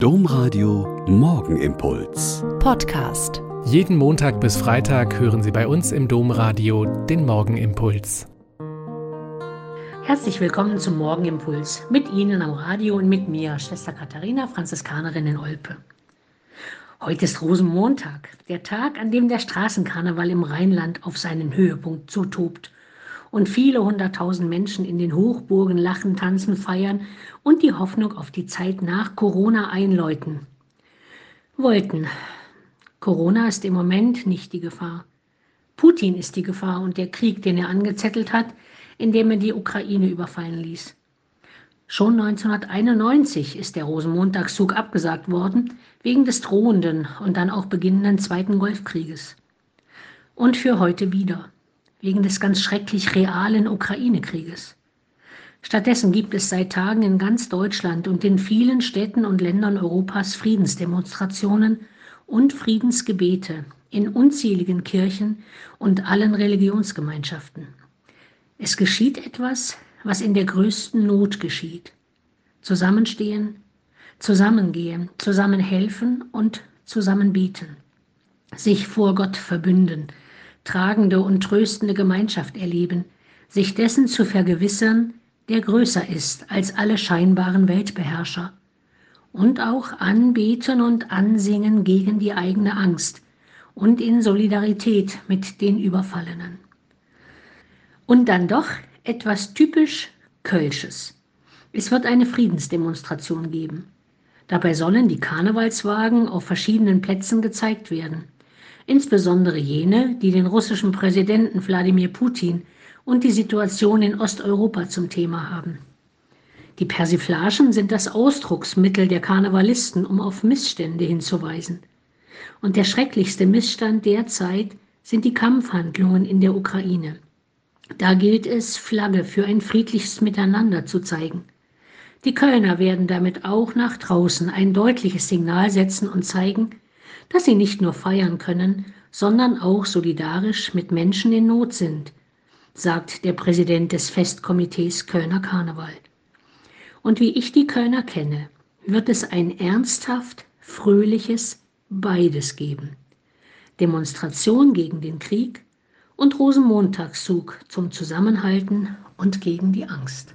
Domradio Morgenimpuls. Podcast. Jeden Montag bis Freitag hören Sie bei uns im Domradio den Morgenimpuls. Herzlich willkommen zum Morgenimpuls. Mit Ihnen am Radio und mit mir, Schwester Katharina, Franziskanerin in Olpe. Heute ist Rosenmontag, der Tag, an dem der Straßenkarneval im Rheinland auf seinen Höhepunkt zutobt und viele hunderttausend Menschen in den Hochburgen lachen, tanzen, feiern und die Hoffnung auf die Zeit nach Corona einläuten. Wollten. Corona ist im Moment nicht die Gefahr. Putin ist die Gefahr und der Krieg, den er angezettelt hat, indem er die Ukraine überfallen ließ. Schon 1991 ist der Rosenmontagszug abgesagt worden, wegen des drohenden und dann auch beginnenden Zweiten Golfkrieges. Und für heute wieder wegen des ganz schrecklich realen Ukraine-Krieges. Stattdessen gibt es seit Tagen in ganz Deutschland und in vielen Städten und Ländern Europas Friedensdemonstrationen und Friedensgebete in unzähligen Kirchen und allen Religionsgemeinschaften. Es geschieht etwas, was in der größten Not geschieht. Zusammenstehen, zusammengehen, zusammenhelfen und zusammen beten. Sich vor Gott verbünden, tragende und tröstende Gemeinschaft erleben, sich dessen zu vergewissern, der größer ist als alle scheinbaren Weltbeherrscher. Und auch anbeten und ansingen gegen die eigene Angst und in Solidarität mit den Überfallenen. Und dann doch etwas typisch Kölsches. Es wird eine Friedensdemonstration geben. Dabei sollen die Karnevalswagen auf verschiedenen Plätzen gezeigt werden insbesondere jene, die den russischen Präsidenten Wladimir Putin und die Situation in Osteuropa zum Thema haben. Die Persiflagen sind das Ausdrucksmittel der Karnevalisten, um auf Missstände hinzuweisen. Und der schrecklichste Missstand derzeit sind die Kampfhandlungen in der Ukraine. Da gilt es, Flagge für ein friedliches Miteinander zu zeigen. Die Kölner werden damit auch nach draußen ein deutliches Signal setzen und zeigen, dass sie nicht nur feiern können, sondern auch solidarisch mit Menschen in Not sind, sagt der Präsident des Festkomitees Kölner Karneval. Und wie ich die Kölner kenne, wird es ein ernsthaft, fröhliches beides geben. Demonstration gegen den Krieg und Rosenmontagszug zum Zusammenhalten und gegen die Angst.